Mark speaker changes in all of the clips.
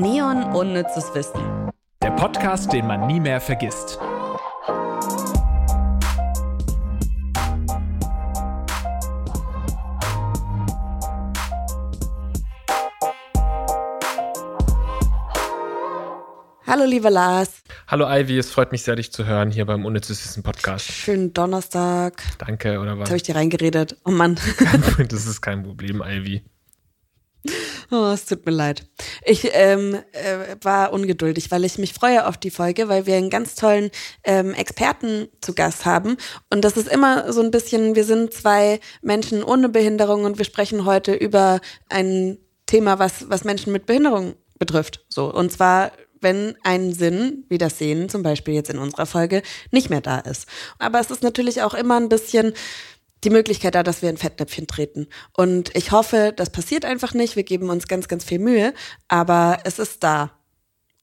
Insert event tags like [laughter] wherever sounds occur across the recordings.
Speaker 1: Neon Unnützes Wissen.
Speaker 2: Der Podcast, den man nie mehr vergisst.
Speaker 3: Hallo, lieber Lars.
Speaker 2: Hallo Ivy, es freut mich sehr, dich zu hören hier beim Unnützes Wissen Podcast.
Speaker 3: Schönen Donnerstag.
Speaker 2: Danke, oder was?
Speaker 3: Jetzt habe ich dir reingeredet. Oh Mann. [laughs]
Speaker 2: das ist kein Problem, Ivy.
Speaker 3: Oh, es tut mir leid. Ich ähm, äh, war ungeduldig, weil ich mich freue auf die Folge, weil wir einen ganz tollen ähm, Experten zu Gast haben. Und das ist immer so ein bisschen, wir sind zwei Menschen ohne Behinderung und wir sprechen heute über ein Thema, was, was Menschen mit Behinderung betrifft. So. Und zwar wenn ein Sinn, wie das Sehen zum Beispiel jetzt in unserer Folge, nicht mehr da ist. Aber es ist natürlich auch immer ein bisschen die Möglichkeit da, dass wir in Fettnäpfchen treten. Und ich hoffe, das passiert einfach nicht. Wir geben uns ganz, ganz viel Mühe, aber es ist da.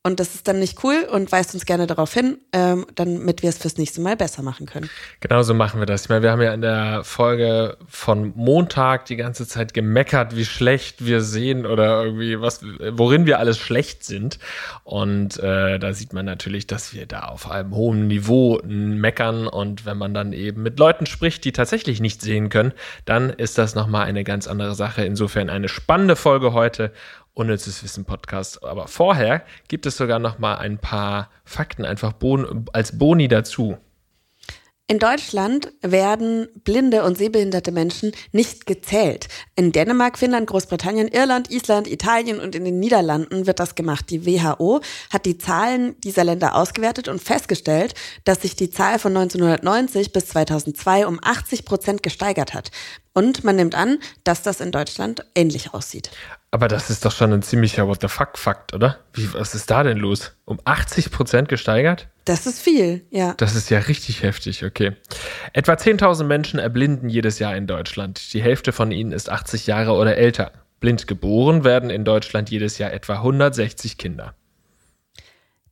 Speaker 3: Und das ist dann nicht cool und weist uns gerne darauf hin, ähm, damit wir es fürs nächste Mal besser machen können.
Speaker 2: Genau so machen wir das. Ich meine, wir haben ja in der Folge von Montag die ganze Zeit gemeckert, wie schlecht wir sehen oder irgendwie was, worin wir alles schlecht sind. Und äh, da sieht man natürlich, dass wir da auf einem hohen Niveau meckern. Und wenn man dann eben mit Leuten spricht, die tatsächlich nicht sehen können, dann ist das nochmal eine ganz andere Sache. Insofern eine spannende Folge heute. Unnützes Wissen Podcast. Aber vorher gibt es sogar noch mal ein paar Fakten einfach bon als Boni dazu.
Speaker 3: In Deutschland werden blinde und sehbehinderte Menschen nicht gezählt. In Dänemark, Finnland, Großbritannien, Irland, Island, Italien und in den Niederlanden wird das gemacht. Die WHO hat die Zahlen dieser Länder ausgewertet und festgestellt, dass sich die Zahl von 1990 bis 2002 um 80 Prozent gesteigert hat. Und man nimmt an, dass das in Deutschland ähnlich aussieht.
Speaker 2: Aber das ist doch schon ein ziemlicher What the fuck-Fakt, oder? Wie, was ist da denn los? Um 80 Prozent gesteigert?
Speaker 3: Das ist viel, ja.
Speaker 2: Das ist ja richtig heftig, okay. Etwa 10.000 Menschen erblinden jedes Jahr in Deutschland. Die Hälfte von ihnen ist 80 Jahre oder älter. Blind geboren werden in Deutschland jedes Jahr etwa 160 Kinder.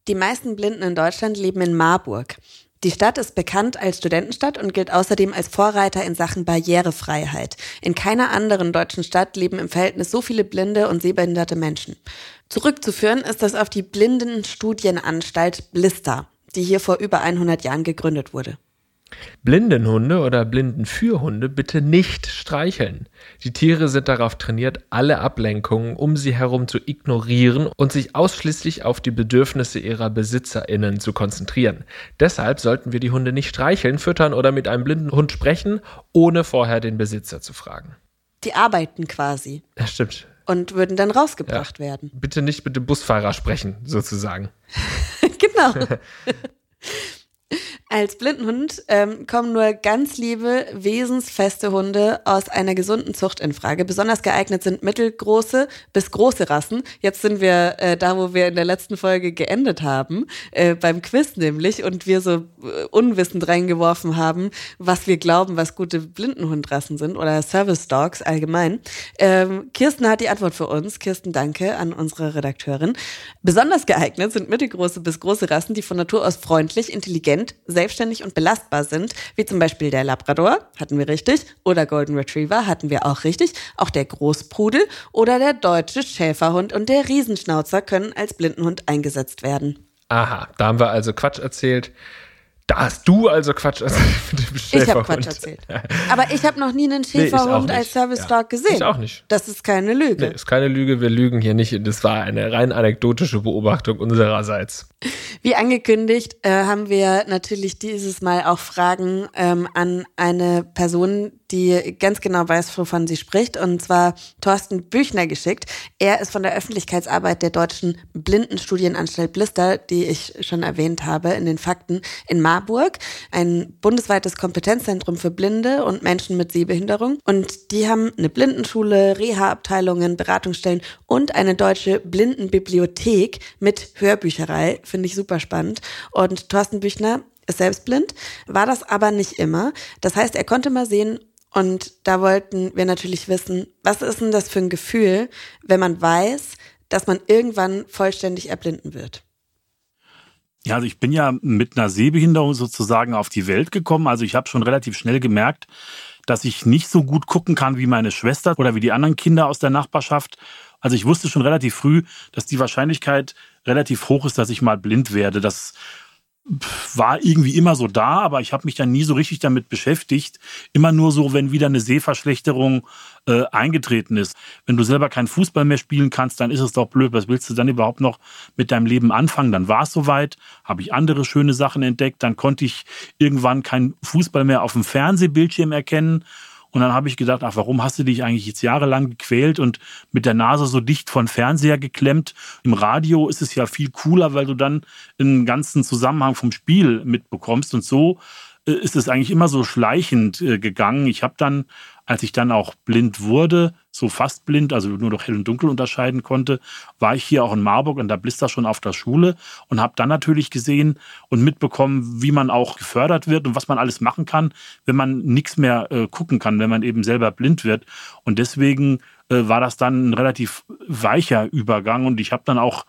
Speaker 3: Die meisten Blinden in Deutschland leben in Marburg. Die Stadt ist bekannt als Studentenstadt und gilt außerdem als Vorreiter in Sachen Barrierefreiheit. In keiner anderen deutschen Stadt leben im Verhältnis so viele blinde und sehbehinderte Menschen. Zurückzuführen ist das auf die Blindenstudienanstalt Blister, die hier vor über 100 Jahren gegründet wurde.
Speaker 2: Blindenhunde oder Blindenführhunde bitte nicht streicheln. Die Tiere sind darauf trainiert, alle Ablenkungen um sie herum zu ignorieren und sich ausschließlich auf die Bedürfnisse ihrer BesitzerInnen zu konzentrieren. Deshalb sollten wir die Hunde nicht streicheln, füttern oder mit einem blinden Hund sprechen, ohne vorher den Besitzer zu fragen.
Speaker 3: Die arbeiten quasi.
Speaker 2: Ja, stimmt.
Speaker 3: Und würden dann rausgebracht ja. werden.
Speaker 2: Bitte nicht mit dem Busfahrer sprechen, sozusagen. [laughs]
Speaker 3: genau. [laughs] Als Blindenhund ähm, kommen nur ganz liebe, wesensfeste Hunde aus einer gesunden Zucht in Frage. Besonders geeignet sind mittelgroße bis große Rassen. Jetzt sind wir äh, da, wo wir in der letzten Folge geendet haben, äh, beim Quiz nämlich, und wir so äh, unwissend reingeworfen haben, was wir glauben, was gute Blindenhundrassen sind oder Service Dogs allgemein. Ähm, Kirsten hat die Antwort für uns. Kirsten, danke an unsere Redakteurin. Besonders geeignet sind mittelgroße bis große Rassen, die von Natur aus freundlich, intelligent, selbstständig und belastbar sind, wie zum Beispiel der Labrador, hatten wir richtig, oder Golden Retriever, hatten wir auch richtig, auch der Großpudel oder der deutsche Schäferhund und der Riesenschnauzer können als Blindenhund eingesetzt werden.
Speaker 2: Aha, da haben wir also Quatsch erzählt. Da hast du also Quatsch erzählt mit dem
Speaker 3: Ich habe Quatsch erzählt. Aber ich habe noch nie einen Schäferhund nee, als Service Dog ja. gesehen.
Speaker 2: Ich auch nicht.
Speaker 3: Das ist keine Lüge.
Speaker 2: Nee, ist keine Lüge. Wir lügen hier nicht. Das war eine rein anekdotische Beobachtung unsererseits.
Speaker 3: Wie angekündigt äh, haben wir natürlich dieses Mal auch Fragen ähm, an eine Person, die ganz genau weiß, wovon sie spricht, und zwar Thorsten Büchner geschickt. Er ist von der Öffentlichkeitsarbeit der Deutschen Blindenstudienanstalt Blister, die ich schon erwähnt habe in den Fakten, in Marburg, ein bundesweites Kompetenzzentrum für Blinde und Menschen mit Sehbehinderung. Und die haben eine Blindenschule, Reha-Abteilungen, Beratungsstellen und eine deutsche Blindenbibliothek mit Hörbücherei. Finde ich super spannend. Und Thorsten Büchner ist selbst blind, war das aber nicht immer. Das heißt, er konnte mal sehen, und da wollten wir natürlich wissen, was ist denn das für ein Gefühl, wenn man weiß, dass man irgendwann vollständig erblinden wird?
Speaker 4: Ja, also ich bin ja mit einer Sehbehinderung sozusagen auf die Welt gekommen. Also ich habe schon relativ schnell gemerkt, dass ich nicht so gut gucken kann wie meine Schwester oder wie die anderen Kinder aus der Nachbarschaft. Also ich wusste schon relativ früh, dass die Wahrscheinlichkeit relativ hoch ist, dass ich mal blind werde. Das war irgendwie immer so da, aber ich habe mich dann nie so richtig damit beschäftigt. Immer nur so, wenn wieder eine Sehverschlechterung äh, eingetreten ist. Wenn du selber keinen Fußball mehr spielen kannst, dann ist es doch blöd. Was willst du dann überhaupt noch mit deinem Leben anfangen? Dann war es soweit, habe ich andere schöne Sachen entdeckt. Dann konnte ich irgendwann keinen Fußball mehr auf dem Fernsehbildschirm erkennen und dann habe ich gedacht, ach, warum hast du dich eigentlich jetzt jahrelang gequält und mit der Nase so dicht von Fernseher geklemmt? Im Radio ist es ja viel cooler, weil du dann einen ganzen Zusammenhang vom Spiel mitbekommst. Und so ist es eigentlich immer so schleichend äh, gegangen. Ich habe dann als ich dann auch blind wurde, so fast blind, also nur noch hell und dunkel unterscheiden konnte, war ich hier auch in Marburg in der Blister schon auf der Schule und habe dann natürlich gesehen und mitbekommen, wie man auch gefördert wird und was man alles machen kann, wenn man nichts mehr äh, gucken kann, wenn man eben selber blind wird. Und deswegen äh, war das dann ein relativ weicher Übergang und ich habe dann auch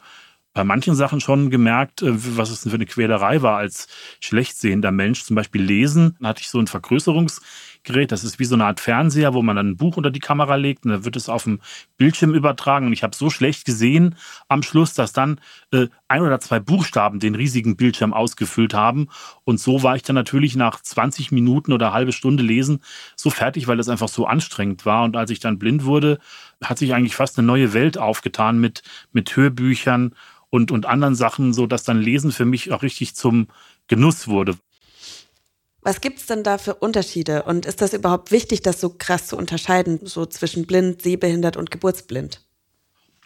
Speaker 4: bei manchen Sachen schon gemerkt, äh, was es für eine Quälerei war als schlecht sehender Mensch. Zum Beispiel lesen, hatte ich so ein Vergrößerungs Gerät. Das ist wie so eine Art Fernseher, wo man dann ein Buch unter die Kamera legt und dann wird es auf dem Bildschirm übertragen. Und ich habe so schlecht gesehen am Schluss, dass dann äh, ein oder zwei Buchstaben den riesigen Bildschirm ausgefüllt haben. Und so war ich dann natürlich nach 20 Minuten oder halbe Stunde lesen so fertig, weil das einfach so anstrengend war. Und als ich dann blind wurde, hat sich eigentlich fast eine neue Welt aufgetan mit, mit Hörbüchern und, und anderen Sachen, so dass dann Lesen für mich auch richtig zum Genuss wurde.
Speaker 3: Was gibt es denn da für Unterschiede? Und ist das überhaupt wichtig, das so krass zu unterscheiden, so zwischen blind, sehbehindert und geburtsblind?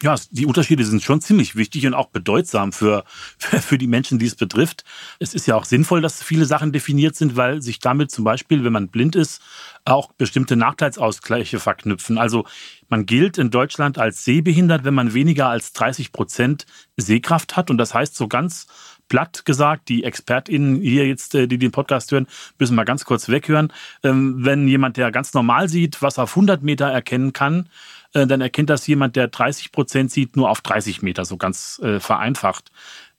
Speaker 4: Ja, die Unterschiede sind schon ziemlich wichtig und auch bedeutsam für, [laughs] für die Menschen, die es betrifft. Es ist ja auch sinnvoll, dass viele Sachen definiert sind, weil sich damit zum Beispiel, wenn man blind ist, auch bestimmte Nachteilsausgleiche verknüpfen. Also man gilt in Deutschland als sehbehindert, wenn man weniger als 30 Prozent Sehkraft hat. Und das heißt so ganz platt gesagt, die ExpertInnen hier jetzt, äh, die den Podcast hören, müssen mal ganz kurz weghören. Ähm, wenn jemand, der ganz normal sieht, was auf 100 Meter erkennen kann, äh, dann erkennt das jemand, der 30 Prozent sieht, nur auf 30 Meter, so ganz äh, vereinfacht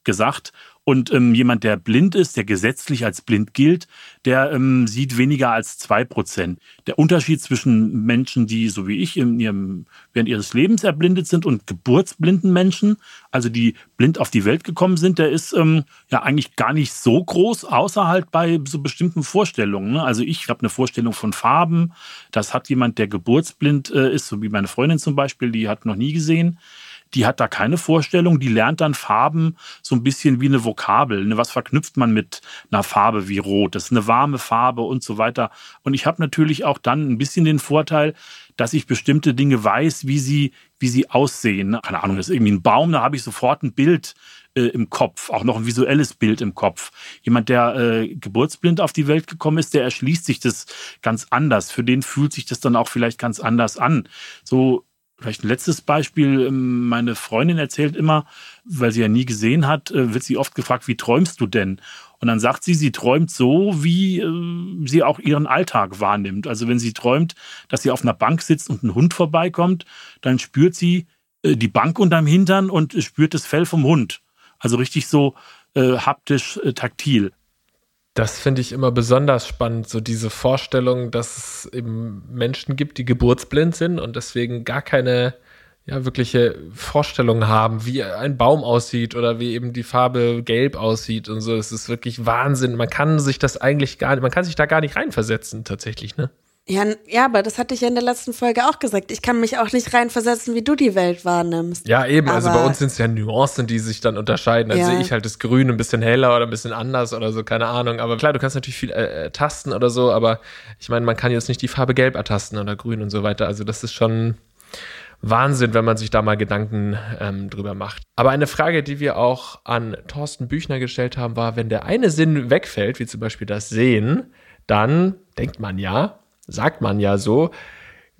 Speaker 4: gesagt. Und ähm, jemand, der blind ist, der gesetzlich als blind gilt, der ähm, sieht weniger als zwei Prozent. Der Unterschied zwischen Menschen, die so wie ich ihrem, während ihres Lebens erblindet sind und geburtsblinden Menschen, also die blind auf die Welt gekommen sind, der ist ähm, ja eigentlich gar nicht so groß, außer halt bei so bestimmten Vorstellungen. Ne? Also ich habe eine Vorstellung von Farben. Das hat jemand, der geburtsblind äh, ist, so wie meine Freundin zum Beispiel, die hat noch nie gesehen die hat da keine Vorstellung, die lernt dann Farben so ein bisschen wie eine Vokabel. Ne? Was verknüpft man mit einer Farbe wie Rot? Das ist eine warme Farbe und so weiter. Und ich habe natürlich auch dann ein bisschen den Vorteil, dass ich bestimmte Dinge weiß, wie sie, wie sie aussehen. Ne? Keine Ahnung, das ist irgendwie ein Baum, da habe ich sofort ein Bild äh, im Kopf, auch noch ein visuelles Bild im Kopf. Jemand, der äh, geburtsblind auf die Welt gekommen ist, der erschließt sich das ganz anders. Für den fühlt sich das dann auch vielleicht ganz anders an. So Vielleicht ein letztes Beispiel. Ähm, meine Freundin erzählt immer, weil sie ja nie gesehen hat, äh, wird sie oft gefragt, wie träumst du denn? Und dann sagt sie, sie träumt so, wie äh, sie auch ihren Alltag wahrnimmt. Also wenn sie träumt, dass sie auf einer Bank sitzt und ein Hund vorbeikommt, dann spürt sie äh, die Bank unterm Hintern und spürt das Fell vom Hund. Also richtig so haptisch, taktil.
Speaker 2: Das finde ich immer besonders spannend, so diese Vorstellung, dass es eben Menschen gibt, die geburtsblind sind und deswegen gar keine ja, wirkliche Vorstellung haben, wie ein Baum aussieht oder wie eben die Farbe gelb aussieht und so. Es ist wirklich Wahnsinn. Man kann sich das eigentlich gar nicht, man kann sich da gar nicht reinversetzen, tatsächlich, ne?
Speaker 3: Ja, ja, aber das hatte ich ja in der letzten Folge auch gesagt. Ich kann mich auch nicht reinversetzen, wie du die Welt wahrnimmst.
Speaker 2: Ja, eben. Also aber also bei uns sind es ja Nuancen, die sich dann unterscheiden. Dann ja. sehe ich halt das Grün ein bisschen heller oder ein bisschen anders oder so, keine Ahnung. Aber klar, du kannst natürlich viel äh, äh tasten oder so, aber ich meine, man kann jetzt nicht die Farbe Gelb ertasten oder Grün und so weiter. Also das ist schon Wahnsinn, wenn man sich da mal Gedanken ähm, drüber macht. Aber eine Frage, die wir auch an Thorsten Büchner gestellt haben, war, wenn der eine Sinn wegfällt, wie zum Beispiel das Sehen, dann denkt man ja, sagt man ja so,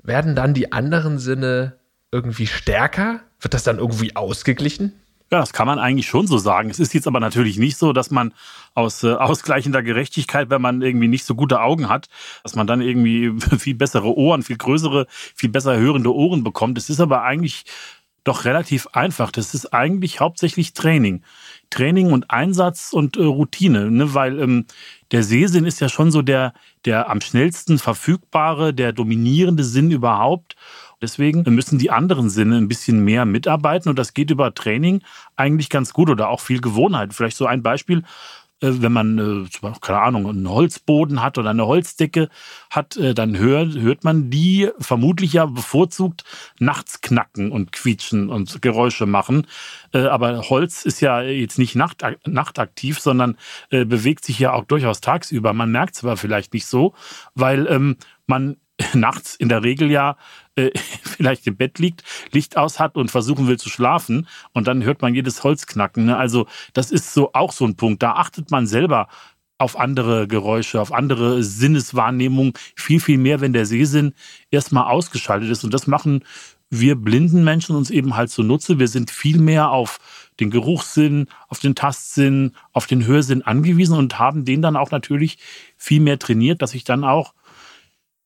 Speaker 2: werden dann die anderen Sinne irgendwie stärker? Wird das dann irgendwie ausgeglichen?
Speaker 4: Ja, das kann man eigentlich schon so sagen. Es ist jetzt aber natürlich nicht so, dass man aus äh, ausgleichender Gerechtigkeit, wenn man irgendwie nicht so gute Augen hat, dass man dann irgendwie [laughs] viel bessere Ohren, viel größere, viel besser hörende Ohren bekommt. Es ist aber eigentlich doch relativ einfach. Das ist eigentlich hauptsächlich Training. Training und Einsatz und äh, Routine, ne? weil ähm, der Sehsinn ist ja schon so der, der am schnellsten verfügbare, der dominierende Sinn überhaupt. Deswegen müssen die anderen Sinne ein bisschen mehr mitarbeiten und das geht über Training eigentlich ganz gut oder auch viel Gewohnheit. Vielleicht so ein Beispiel. Äh, wenn man, äh, keine Ahnung, einen Holzboden hat oder eine Holzdecke hat, äh, dann hört, hört man die vermutlich ja bevorzugt nachts knacken und quietschen und Geräusche machen. Aber Holz ist ja jetzt nicht nacht, nachtaktiv, sondern bewegt sich ja auch durchaus tagsüber. Man merkt es aber vielleicht nicht so, weil ähm, man [laughs] nachts in der Regel ja äh, [laughs] vielleicht im Bett liegt, Licht aus hat und versuchen will zu schlafen und dann hört man jedes Holz knacken. Ne? Also das ist so auch so ein Punkt. Da achtet man selber auf andere Geräusche, auf andere Sinneswahrnehmungen viel, viel mehr, wenn der Sehsinn erstmal ausgeschaltet ist. Und das machen wir blinden Menschen uns eben halt zunutze. Wir sind viel mehr auf den Geruchssinn, auf den Tastsinn, auf den Hörsinn angewiesen und haben den dann auch natürlich viel mehr trainiert, dass ich dann auch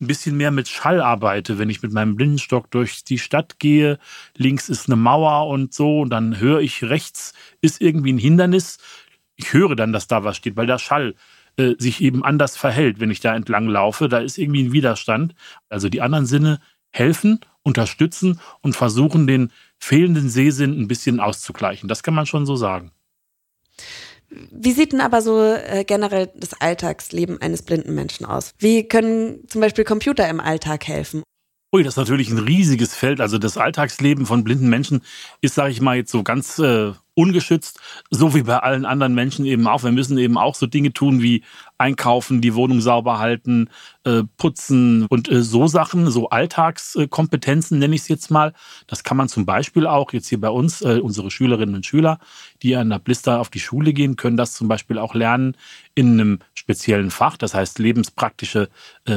Speaker 4: ein bisschen mehr mit Schall arbeite, wenn ich mit meinem Blindenstock durch die Stadt gehe. Links ist eine Mauer und so, und dann höre ich rechts ist irgendwie ein Hindernis. Ich höre dann, dass da was steht, weil der Schall äh, sich eben anders verhält, wenn ich da entlang laufe. Da ist irgendwie ein Widerstand. Also die anderen Sinne helfen, unterstützen und versuchen, den fehlenden Sehsinn ein bisschen auszugleichen. Das kann man schon so sagen.
Speaker 3: Wie sieht denn aber so äh, generell das Alltagsleben eines blinden Menschen aus? Wie können zum Beispiel Computer im Alltag helfen?
Speaker 4: Ui, das ist natürlich ein riesiges Feld. Also das Alltagsleben von blinden Menschen ist, sage ich mal, jetzt so ganz äh, ungeschützt, so wie bei allen anderen Menschen eben auch. Wir müssen eben auch so Dinge tun wie einkaufen, die Wohnung sauber halten, äh, putzen und äh, so Sachen, so Alltagskompetenzen nenne ich es jetzt mal. Das kann man zum Beispiel auch jetzt hier bei uns, äh, unsere Schülerinnen und Schüler, die an der Blister auf die Schule gehen, können das zum Beispiel auch lernen in einem speziellen Fach. Das heißt lebenspraktische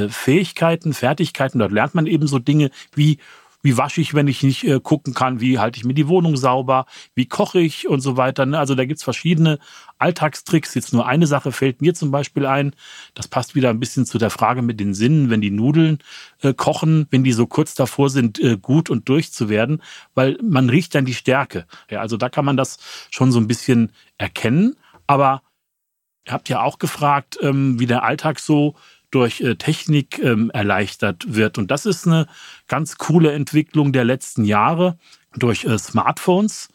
Speaker 4: Fähigkeiten, Fertigkeiten. Dort lernt man eben so Dinge wie wie wasche ich, wenn ich nicht äh, gucken kann, wie halte ich mir die Wohnung sauber, wie koche ich und so weiter. Ne? Also da gibt's verschiedene Alltagstricks. Jetzt nur eine Sache fällt mir zum Beispiel ein. Das passt wieder ein bisschen zu der Frage mit den Sinnen, wenn die Nudeln äh, kochen, wenn die so kurz davor sind, äh, gut und durch zu werden, weil man riecht dann die Stärke. Ja, also da kann man das schon so ein bisschen erkennen. Aber ihr habt ja auch gefragt, ähm, wie der Alltag so durch äh, Technik ähm, erleichtert wird. Und das ist eine ganz coole Entwicklung der letzten Jahre durch äh, Smartphones.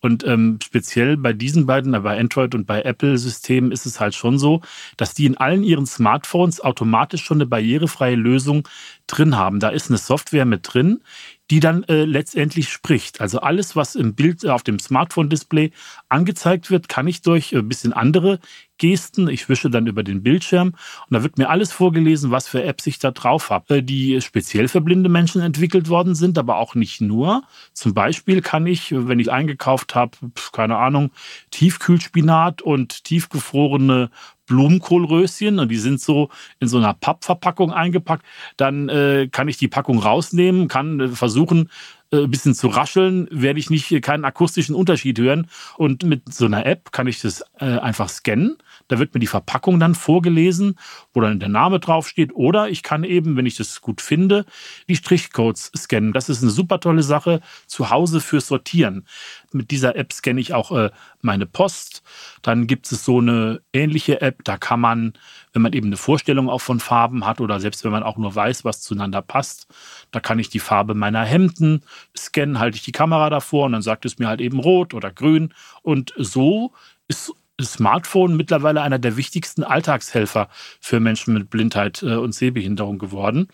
Speaker 4: Und ähm, speziell bei diesen beiden, bei Android und bei Apple-Systemen ist es halt schon so, dass die in allen ihren Smartphones automatisch schon eine barrierefreie Lösung drin haben. Da ist eine Software mit drin, die dann äh, letztendlich spricht. Also alles, was im Bild äh, auf dem Smartphone-Display angezeigt wird, kann ich durch ein äh, bisschen andere Gesten, ich wische dann über den Bildschirm und da wird mir alles vorgelesen, was für Apps ich da drauf habe, äh, die speziell für blinde Menschen entwickelt worden sind, aber auch nicht nur. Zum Beispiel kann ich, wenn ich eingekauft habe, keine Ahnung, Tiefkühlspinat und tiefgefrorene Blumenkohlröschen und die sind so in so einer Pappverpackung eingepackt. Dann äh, kann ich die Packung rausnehmen, kann äh, versuchen, äh, ein bisschen zu rascheln, werde ich nicht keinen akustischen Unterschied hören. Und mit so einer App kann ich das äh, einfach scannen. Da wird mir die Verpackung dann vorgelesen, wo dann der Name draufsteht. Oder ich kann eben, wenn ich das gut finde, die Strichcodes scannen. Das ist eine super tolle Sache zu Hause fürs Sortieren. Mit dieser App scanne ich auch äh, meine Post. Dann gibt es so eine ähnliche App, da kann man, wenn man eben eine Vorstellung auch von Farben hat oder selbst wenn man auch nur weiß, was zueinander passt, da kann ich die Farbe meiner Hemden scannen, halte ich die Kamera davor und dann sagt es mir halt eben rot oder grün. Und so ist Smartphone mittlerweile einer der wichtigsten Alltagshelfer für Menschen mit Blindheit äh, und Sehbehinderung geworden.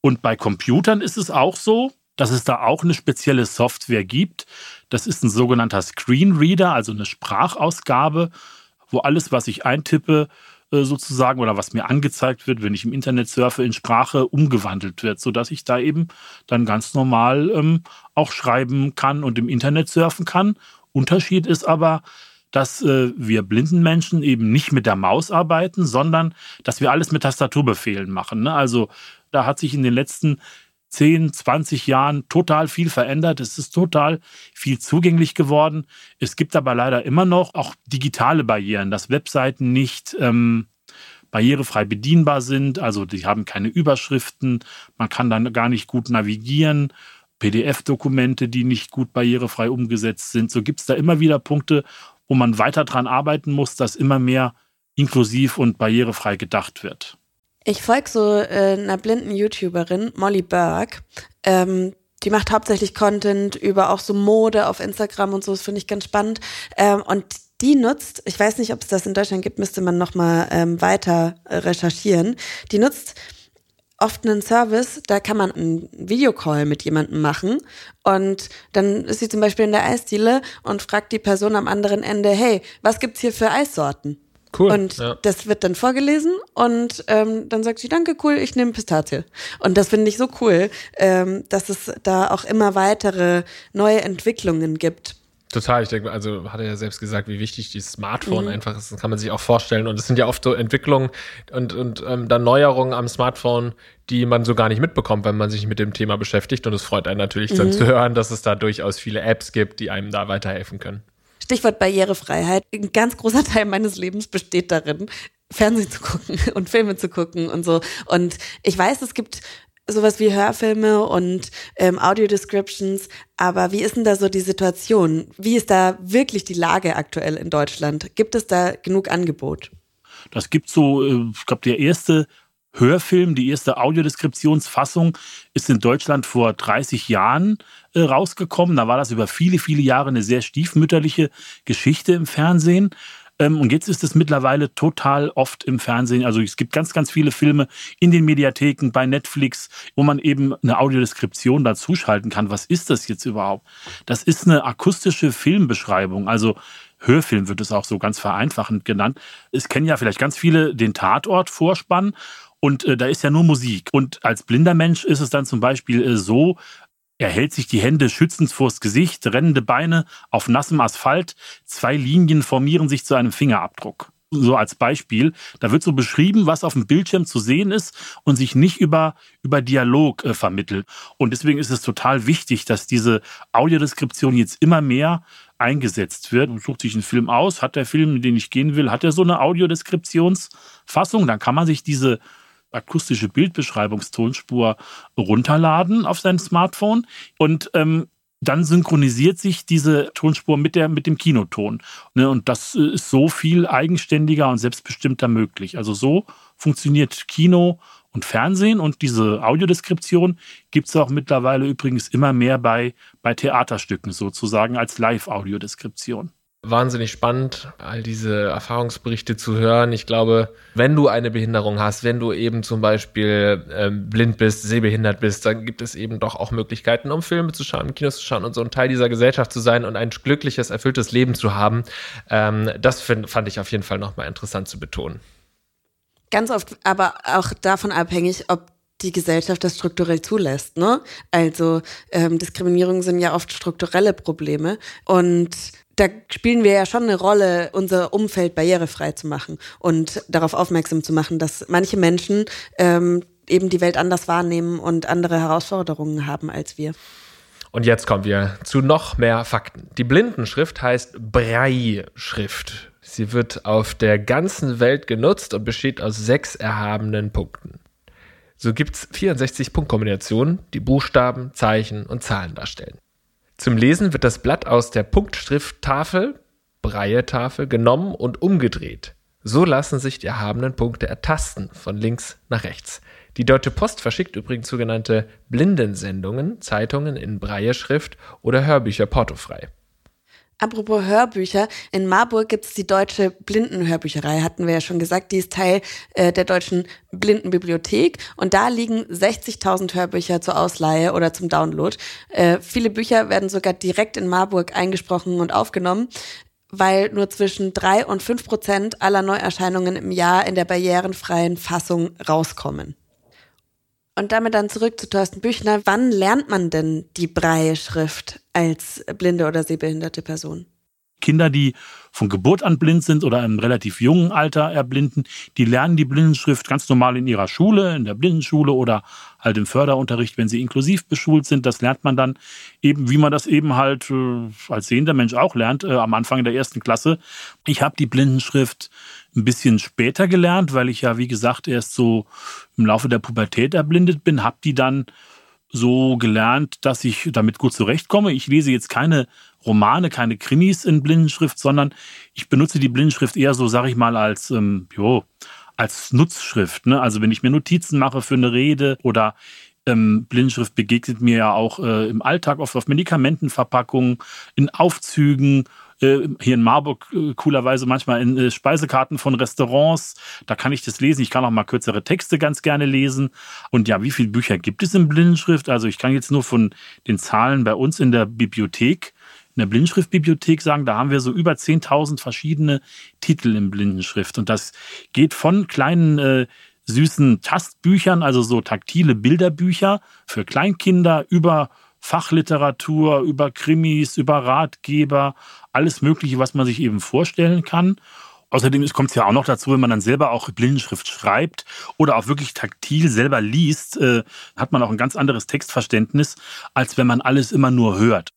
Speaker 4: Und bei Computern ist es auch so, dass es da auch eine spezielle Software gibt. Das ist ein sogenannter Screenreader, also eine Sprachausgabe, wo alles, was ich eintippe, äh, sozusagen oder was mir angezeigt wird, wenn ich im Internet surfe, in Sprache umgewandelt wird, sodass ich da eben dann ganz normal ähm, auch schreiben kann und im Internet surfen kann. Unterschied ist aber, dass äh, wir blinden Menschen eben nicht mit der Maus arbeiten, sondern dass wir alles mit Tastaturbefehlen machen. Ne? Also da hat sich in den letzten 10, 20 Jahren total viel verändert. Es ist total viel zugänglich geworden. Es gibt aber leider immer noch auch digitale Barrieren, dass Webseiten nicht ähm, barrierefrei bedienbar sind. Also die haben keine Überschriften. Man kann dann gar nicht gut navigieren. PDF-Dokumente, die nicht gut barrierefrei umgesetzt sind. So gibt es da immer wieder Punkte, wo man weiter dran arbeiten muss, dass immer mehr inklusiv und barrierefrei gedacht wird.
Speaker 3: Ich folge so äh, einer blinden YouTuberin, Molly Burke. Ähm, die macht hauptsächlich Content über auch so Mode auf Instagram und so, das finde ich ganz spannend. Ähm, und die nutzt, ich weiß nicht, ob es das in Deutschland gibt, müsste man nochmal ähm, weiter recherchieren. Die nutzt oft einen Service, da kann man einen Videocall mit jemandem machen und dann ist sie zum Beispiel in der Eisdiele und fragt die Person am anderen Ende, hey, was gibt's hier für Eissorten? Cool. Und ja. das wird dann vorgelesen und ähm, dann sagt sie, danke, cool, ich nehme Pistazie. Und das finde ich so cool, ähm, dass es da auch immer weitere neue Entwicklungen gibt.
Speaker 2: Total, ich denke, also hat er ja selbst gesagt, wie wichtig dieses Smartphone mhm. einfach ist, das kann man sich auch vorstellen. Und es sind ja oft so Entwicklungen und, und ähm, dann Neuerungen am Smartphone, die man so gar nicht mitbekommt, wenn man sich mit dem Thema beschäftigt. Und es freut einen natürlich mhm. dann zu hören, dass es da durchaus viele Apps gibt, die einem da weiterhelfen können.
Speaker 3: Stichwort Barrierefreiheit. Ein ganz großer Teil meines Lebens besteht darin, Fernsehen zu gucken [laughs] und Filme zu gucken und so. Und ich weiß, es gibt sowas wie Hörfilme und ähm, Audio-Descriptions. Aber wie ist denn da so die Situation? Wie ist da wirklich die Lage aktuell in Deutschland? Gibt es da genug Angebot?
Speaker 4: Das gibt so, äh, ich glaube, der erste Hörfilm, die erste Audiodeskriptionsfassung ist in Deutschland vor 30 Jahren äh, rausgekommen. Da war das über viele, viele Jahre eine sehr stiefmütterliche Geschichte im Fernsehen. Ähm, und jetzt ist es mittlerweile total oft im Fernsehen. Also es gibt ganz, ganz viele Filme in den Mediatheken, bei Netflix, wo man eben eine Audiodeskription dazuschalten kann. Was ist das jetzt überhaupt? Das ist eine akustische Filmbeschreibung. Also Hörfilm wird es auch so ganz vereinfachend genannt. Es kennen ja vielleicht ganz viele den Tatort vorspannen und äh, da ist ja nur Musik. Und als blinder Mensch ist es dann zum Beispiel äh, so, er hält sich die Hände schützend vors Gesicht, rennende Beine auf nassem Asphalt, zwei Linien formieren sich zu einem Fingerabdruck. So als Beispiel, da wird so beschrieben, was auf dem Bildschirm zu sehen ist und sich nicht über, über Dialog äh, vermittelt. Und deswegen ist es total wichtig, dass diese Audiodeskription jetzt immer mehr eingesetzt wird. Man sucht sich einen Film aus, hat der Film, in den ich gehen will, hat er so eine Audiodeskriptionsfassung, dann kann man sich diese akustische Bildbeschreibungstonspur runterladen auf sein Smartphone und ähm, dann synchronisiert sich diese Tonspur mit, der, mit dem Kinoton. Ne, und das ist so viel eigenständiger und selbstbestimmter möglich. Also so funktioniert Kino und Fernsehen und diese Audiodeskription gibt es auch mittlerweile übrigens immer mehr bei, bei Theaterstücken sozusagen als Live-Audiodeskription
Speaker 2: wahnsinnig spannend, all diese Erfahrungsberichte zu hören. Ich glaube, wenn du eine Behinderung hast, wenn du eben zum Beispiel ähm, blind bist, sehbehindert bist, dann gibt es eben doch auch Möglichkeiten, um Filme zu schauen, Kinos zu schauen und so ein Teil dieser Gesellschaft zu sein und ein glückliches, erfülltes Leben zu haben. Ähm, das find, fand ich auf jeden Fall nochmal interessant zu betonen.
Speaker 3: Ganz oft aber auch davon abhängig, ob die Gesellschaft das strukturell zulässt. Ne? Also ähm, Diskriminierung sind ja oft strukturelle Probleme und da spielen wir ja schon eine Rolle, unser Umfeld barrierefrei zu machen und darauf aufmerksam zu machen, dass manche Menschen ähm, eben die Welt anders wahrnehmen und andere Herausforderungen haben als wir.
Speaker 2: Und jetzt kommen wir zu noch mehr Fakten. Die Blindenschrift heißt Braille-Schrift. Sie wird auf der ganzen Welt genutzt und besteht aus sechs erhabenen Punkten. So gibt es 64 Punktkombinationen, die Buchstaben, Zeichen und Zahlen darstellen. Zum Lesen wird das Blatt aus der Punktschrifttafel, Breietafel, genommen und umgedreht. So lassen sich die erhabenen Punkte ertasten, von links nach rechts. Die Deutsche Post verschickt übrigens sogenannte Blindensendungen, Zeitungen in Breieschrift oder Hörbücher portofrei.
Speaker 3: Apropos Hörbücher, in Marburg gibt es die Deutsche Blindenhörbücherei, hatten wir ja schon gesagt. Die ist Teil äh, der Deutschen Blindenbibliothek und da liegen 60.000 Hörbücher zur Ausleihe oder zum Download. Äh, viele Bücher werden sogar direkt in Marburg eingesprochen und aufgenommen weil nur zwischen drei und fünf Prozent aller Neuerscheinungen im Jahr in der barrierenfreien Fassung rauskommen. Und damit dann zurück zu Thorsten Büchner. Wann lernt man denn die Breie-Schrift als blinde oder sehbehinderte Person?
Speaker 4: Kinder, die von Geburt an blind sind oder im relativ jungen Alter erblinden, die lernen die Blindenschrift ganz normal in ihrer Schule, in der Blindenschule oder halt im Förderunterricht, wenn sie inklusiv beschult sind. Das lernt man dann eben, wie man das eben halt äh, als sehender Mensch auch lernt, äh, am Anfang der ersten Klasse. Ich habe die Blindenschrift ein bisschen später gelernt, weil ich ja, wie gesagt, erst so im Laufe der Pubertät erblindet bin, habe die dann so gelernt, dass ich damit gut zurechtkomme. Ich lese jetzt keine Romane, keine Krimis in Blindenschrift, sondern ich benutze die Blindenschrift eher so, sag ich mal, als, ähm, jo, als Nutzschrift. Ne? Also wenn ich mir Notizen mache für eine Rede oder ähm, Blindenschrift begegnet mir ja auch äh, im Alltag oft auf Medikamentenverpackungen, in Aufzügen äh, hier in Marburg äh, coolerweise manchmal in äh, Speisekarten von Restaurants. Da kann ich das lesen. Ich kann auch mal kürzere Texte ganz gerne lesen. Und ja, wie viele Bücher gibt es in Blindenschrift? Also ich kann jetzt nur von den Zahlen bei uns in der Bibliothek in der Blindschriftbibliothek sagen, da haben wir so über 10.000 verschiedene Titel in Blindenschrift. Und das geht von kleinen süßen Tastbüchern, also so taktile Bilderbücher für Kleinkinder, über Fachliteratur, über Krimis, über Ratgeber, alles Mögliche, was man sich eben vorstellen kann. Außerdem kommt es ja auch noch dazu, wenn man dann selber auch Blindenschrift schreibt oder auch wirklich taktil selber liest, äh, hat man auch ein ganz anderes Textverständnis, als wenn man alles immer nur hört.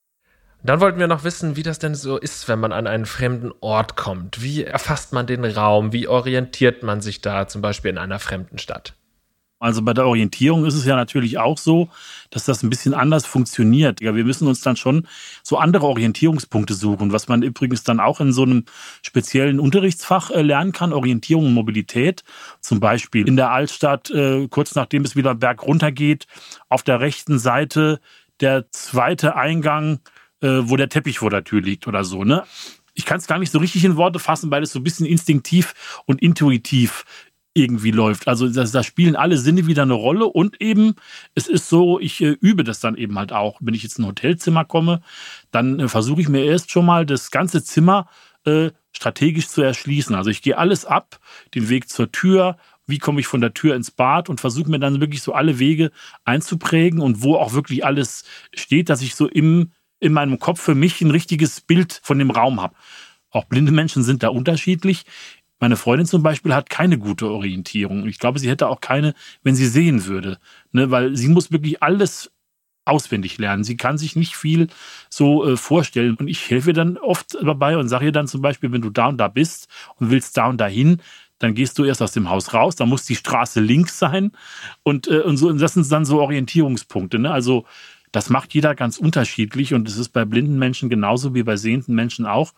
Speaker 2: Dann wollten wir noch wissen, wie das denn so ist, wenn man an einen fremden Ort kommt. Wie erfasst man den Raum? Wie orientiert man sich da zum Beispiel in einer fremden Stadt?
Speaker 4: Also bei der Orientierung ist es ja natürlich auch so, dass das ein bisschen anders funktioniert. Ja, wir müssen uns dann schon so andere Orientierungspunkte suchen, was man übrigens dann auch in so einem speziellen Unterrichtsfach äh, lernen kann, Orientierung und Mobilität. Zum Beispiel in der Altstadt, äh, kurz nachdem es wieder berg runter geht, auf der rechten Seite der zweite Eingang, äh, wo der Teppich vor der Tür liegt oder so. Ne? Ich kann es gar nicht so richtig in Worte fassen, weil es so ein bisschen instinktiv und intuitiv irgendwie läuft. Also da spielen alle Sinne wieder eine Rolle und eben es ist so, ich äh, übe das dann eben halt auch. Wenn ich jetzt in ein Hotelzimmer komme, dann äh, versuche ich mir erst schon mal das ganze Zimmer äh, strategisch zu erschließen. Also ich gehe alles ab, den Weg zur Tür, wie komme ich von der Tür ins Bad und versuche mir dann wirklich so alle Wege einzuprägen und wo auch wirklich alles steht, dass ich so im, in meinem Kopf für mich ein richtiges Bild von dem Raum habe. Auch blinde Menschen sind da unterschiedlich. Meine Freundin zum Beispiel hat keine gute Orientierung. Ich glaube, sie hätte auch keine, wenn sie sehen würde. Ne? Weil sie muss wirklich alles auswendig lernen. Sie kann sich nicht viel so äh, vorstellen. Und ich helfe dann oft dabei und sage ihr dann zum Beispiel, wenn du da und da bist und willst da und dahin, dann gehst du erst aus dem Haus raus, dann muss die Straße links sein. Und, äh, und so, und das sind dann so Orientierungspunkte. Ne? Also das macht jeder ganz unterschiedlich und es ist bei blinden Menschen genauso wie bei sehenden Menschen auch.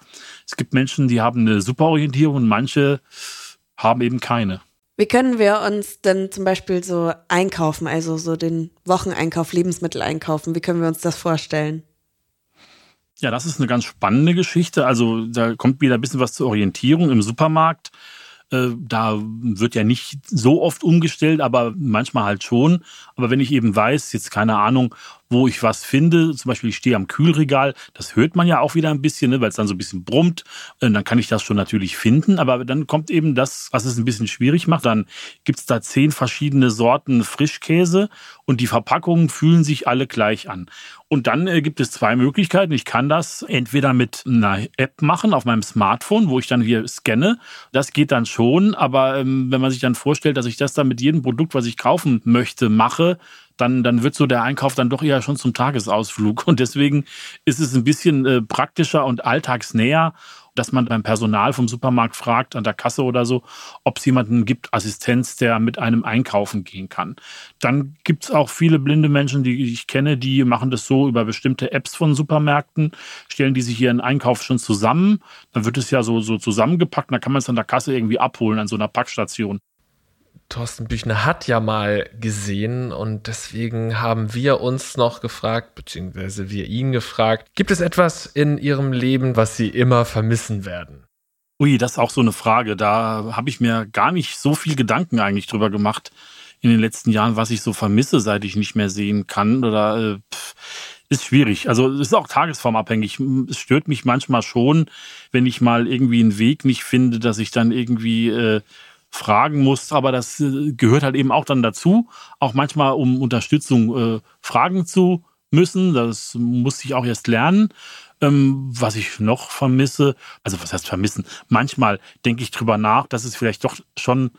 Speaker 4: Es gibt Menschen, die haben eine super Orientierung und manche haben eben keine.
Speaker 3: Wie können wir uns denn zum Beispiel so einkaufen, also so den Wocheneinkauf, Lebensmittel einkaufen? Wie können wir uns das vorstellen?
Speaker 4: Ja, das ist eine ganz spannende Geschichte. Also da kommt wieder ein bisschen was zur Orientierung im Supermarkt. Äh, da wird ja nicht so oft umgestellt, aber manchmal halt schon. Aber wenn ich eben weiß, jetzt keine Ahnung, wo ich was finde, zum Beispiel ich stehe am Kühlregal, das hört man ja auch wieder ein bisschen, ne, weil es dann so ein bisschen brummt, äh, dann kann ich das schon natürlich finden, aber dann kommt eben das, was es ein bisschen schwierig macht, dann gibt es da zehn verschiedene Sorten Frischkäse und die Verpackungen fühlen sich alle gleich an. Und dann äh, gibt es zwei Möglichkeiten. Ich kann das entweder mit einer App machen auf meinem Smartphone, wo ich dann hier scanne. Das geht dann schon, aber ähm, wenn man sich dann vorstellt, dass ich das dann mit jedem Produkt, was ich kaufen möchte, mache, dann, dann wird so der Einkauf dann doch eher schon zum Tagesausflug. Und deswegen ist es ein bisschen äh, praktischer und alltagsnäher, dass man beim Personal vom Supermarkt fragt, an der Kasse oder so, ob es jemanden gibt, Assistenz, der mit einem einkaufen gehen kann. Dann gibt es auch viele blinde Menschen, die ich kenne, die machen das so über bestimmte Apps von Supermärkten, stellen die sich ihren Einkauf schon zusammen. Dann wird es ja so, so zusammengepackt, dann kann man es an der Kasse irgendwie abholen, an so einer Packstation.
Speaker 2: Thorsten Büchner hat ja mal gesehen und deswegen haben wir uns noch gefragt, beziehungsweise wir ihn gefragt, gibt es etwas in Ihrem Leben, was Sie immer vermissen werden?
Speaker 4: Ui, das ist auch so eine Frage. Da habe ich mir gar nicht so viel Gedanken eigentlich drüber gemacht in den letzten Jahren, was ich so vermisse, seit ich nicht mehr sehen kann oder äh, pff, ist schwierig. Also es ist auch tagesformabhängig. Es stört mich manchmal schon, wenn ich mal irgendwie einen Weg nicht finde, dass ich dann irgendwie äh, fragen muss, aber das äh, gehört halt eben auch dann dazu, auch manchmal um Unterstützung äh, fragen zu müssen. Das muss ich auch erst lernen. Ähm, was ich noch vermisse, also was heißt vermissen? Manchmal denke ich drüber nach, dass es vielleicht doch schon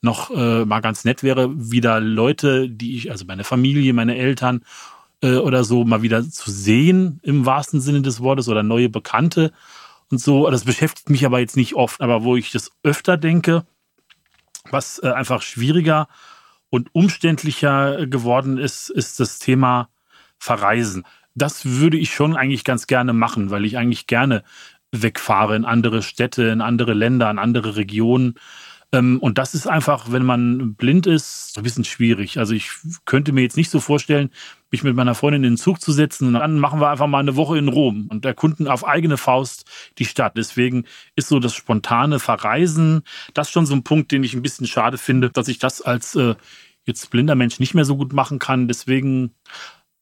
Speaker 4: noch äh, mal ganz nett wäre, wieder Leute, die ich, also meine Familie, meine Eltern äh, oder so, mal wieder zu sehen im wahrsten Sinne des Wortes oder neue Bekannte und so. Das beschäftigt mich aber jetzt nicht oft, aber wo ich das öfter denke, was äh, einfach schwieriger und umständlicher geworden ist, ist das Thema Verreisen. Das würde ich schon eigentlich ganz gerne machen, weil ich eigentlich gerne wegfahre in andere Städte, in andere Länder, in andere Regionen. Ähm, und das ist einfach, wenn man blind ist, ein bisschen schwierig. Also ich könnte mir jetzt nicht so vorstellen, mich mit meiner Freundin in den Zug zu setzen und dann machen wir einfach mal eine Woche in Rom und erkunden auf eigene Faust die Stadt. Deswegen ist so das spontane Verreisen, das schon so ein Punkt, den ich ein bisschen schade finde, dass ich das als äh, jetzt blinder Mensch nicht mehr so gut machen kann. Deswegen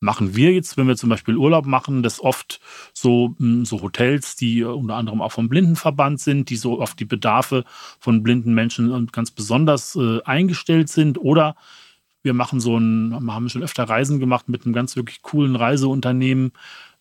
Speaker 4: machen wir jetzt, wenn wir zum Beispiel Urlaub machen, das oft so, hm, so Hotels, die unter anderem auch vom Blindenverband sind, die so auf die Bedarfe von blinden Menschen ganz besonders äh, eingestellt sind. Oder wir machen so ein, haben schon öfter Reisen gemacht mit einem ganz wirklich coolen Reiseunternehmen,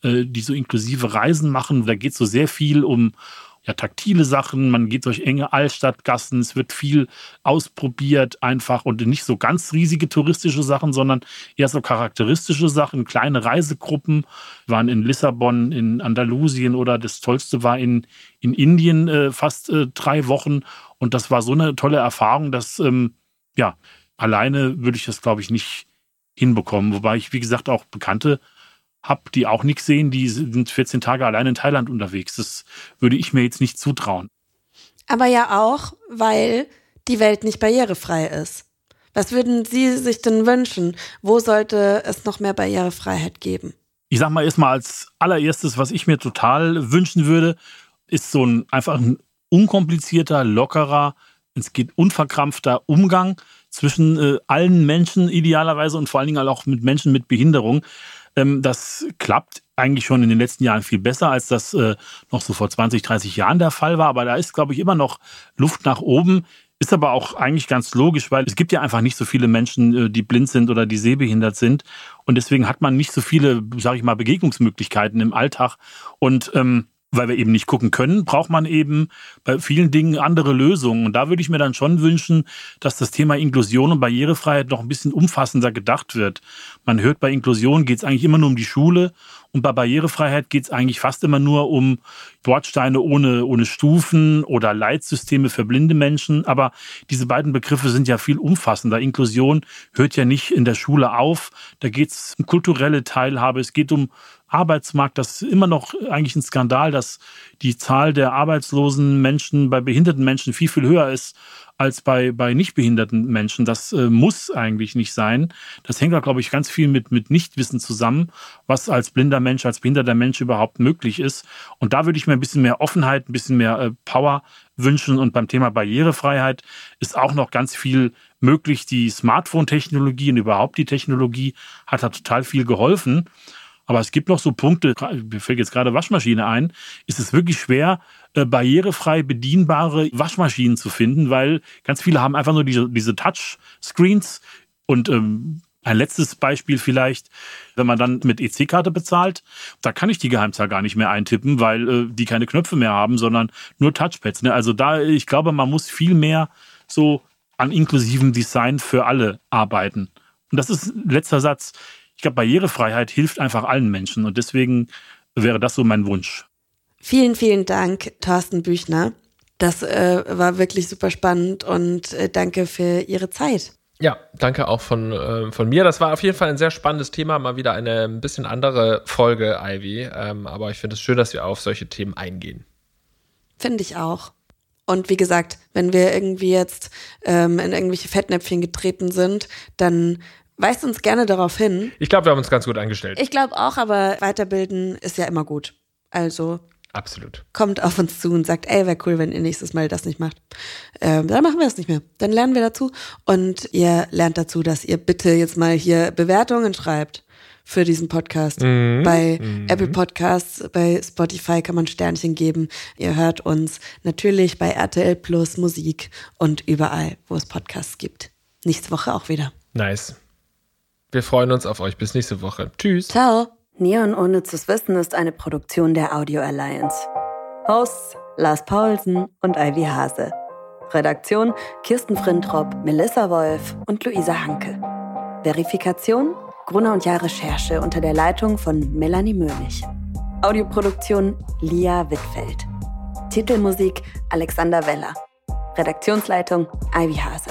Speaker 4: äh, die so inklusive Reisen machen. Da geht es so sehr viel um ja, taktile Sachen, man geht durch enge Altstadtgassen, es wird viel ausprobiert einfach und nicht so ganz riesige touristische Sachen, sondern eher so charakteristische Sachen, kleine Reisegruppen, waren in Lissabon, in Andalusien oder das Tollste war in, in Indien äh, fast äh, drei Wochen. Und das war so eine tolle Erfahrung, dass, ähm, ja, alleine würde ich das, glaube ich, nicht hinbekommen, wobei ich, wie gesagt, auch Bekannte habe, die auch nichts sehen, die sind 14 Tage allein in Thailand unterwegs. Das würde ich mir jetzt nicht zutrauen.
Speaker 3: Aber ja auch, weil die Welt nicht barrierefrei ist. Was würden Sie sich denn wünschen? Wo sollte es noch mehr Barrierefreiheit geben?
Speaker 4: Ich sag mal erstmal als allererstes, was ich mir total wünschen würde, ist so ein einfach ein unkomplizierter, lockerer, es geht unverkrampfter Umgang zwischen äh, allen Menschen idealerweise und vor allen Dingen auch mit Menschen mit Behinderung. Ähm, das klappt eigentlich schon in den letzten Jahren viel besser, als das äh, noch so vor 20, 30 Jahren der Fall war. Aber da ist, glaube ich, immer noch Luft nach oben. Ist aber auch eigentlich ganz logisch, weil es gibt ja einfach nicht so viele Menschen, äh, die blind sind oder die sehbehindert sind. Und deswegen hat man nicht so viele, sage ich mal, Begegnungsmöglichkeiten im Alltag. Und ähm, weil wir eben nicht gucken können, braucht man eben bei vielen Dingen andere Lösungen. Und da würde ich mir dann schon wünschen, dass das Thema Inklusion und Barrierefreiheit noch ein bisschen umfassender gedacht wird. Man hört, bei Inklusion geht es eigentlich immer nur um die Schule und bei Barrierefreiheit geht es eigentlich fast immer nur um Bordsteine ohne, ohne Stufen oder Leitsysteme für blinde Menschen. Aber diese beiden Begriffe sind ja viel umfassender. Inklusion hört ja nicht in der Schule auf. Da geht es um kulturelle Teilhabe. Es geht um Arbeitsmarkt. Das ist immer noch eigentlich ein Skandal, dass die Zahl der arbeitslosen Menschen bei behinderten Menschen viel, viel höher ist als bei, bei nicht behinderten Menschen. Das äh, muss eigentlich nicht sein. Das hängt auch, glaube ich, ganz viel mit, mit Nichtwissen zusammen, was als blinder Mensch, als behinderter Mensch überhaupt möglich ist. Und da würde ich mir ein bisschen mehr Offenheit, ein bisschen mehr äh, Power wünschen. Und beim Thema Barrierefreiheit ist auch noch ganz viel möglich. Die Smartphone-Technologie und überhaupt die Technologie hat da total viel geholfen. Aber es gibt noch so Punkte, mir fällt jetzt gerade Waschmaschine ein, ist es wirklich schwer, äh, barrierefrei bedienbare Waschmaschinen zu finden, weil ganz viele haben einfach nur diese, diese Touchscreens und ähm, ein letztes Beispiel vielleicht, wenn man dann mit EC-Karte bezahlt, da kann ich die Geheimzahl gar nicht mehr eintippen, weil äh, die keine Knöpfe mehr haben, sondern nur Touchpads. Ne? Also da, ich glaube, man muss viel mehr so an inklusivem Design für alle arbeiten. Und das ist letzter Satz ich glaube, Barrierefreiheit hilft einfach allen Menschen und deswegen wäre das so mein Wunsch.
Speaker 3: Vielen, vielen Dank, Thorsten Büchner. Das äh, war wirklich super spannend und äh, danke für Ihre Zeit.
Speaker 2: Ja, danke auch von, äh, von mir. Das war auf jeden Fall ein sehr spannendes Thema, mal wieder eine ein bisschen andere Folge, Ivy. Ähm, aber ich finde es schön, dass wir auf solche Themen eingehen.
Speaker 3: Finde ich auch. Und wie gesagt, wenn wir irgendwie jetzt ähm, in irgendwelche Fettnäpfchen getreten sind, dann Weist uns gerne darauf hin.
Speaker 2: Ich glaube, wir haben uns ganz gut eingestellt.
Speaker 3: Ich glaube auch, aber weiterbilden ist ja immer gut. Also.
Speaker 2: Absolut.
Speaker 3: Kommt auf uns zu und sagt, ey, wäre cool, wenn ihr nächstes Mal das nicht macht. Ähm, dann machen wir es nicht mehr. Dann lernen wir dazu. Und ihr lernt dazu, dass ihr bitte jetzt mal hier Bewertungen schreibt für diesen Podcast. Mhm. Bei mhm. Apple Podcasts, bei Spotify kann man Sternchen geben. Ihr hört uns natürlich bei RTL Plus Musik und überall, wo es Podcasts gibt. Nächste Woche auch wieder.
Speaker 2: Nice. Wir freuen uns auf euch. Bis nächste Woche. Tschüss.
Speaker 3: Ciao. Neon Unnützes Wissen ist eine Produktion der Audio Alliance. Hosts Lars Paulsen und Ivy Hase. Redaktion Kirsten Frintrop, Melissa Wolf und Luisa Hanke. Verifikation Gruner und Jahr Recherche unter der Leitung von Melanie Möhlich. Audioproduktion Lia Wittfeld. Titelmusik Alexander Weller. Redaktionsleitung Ivy Hase.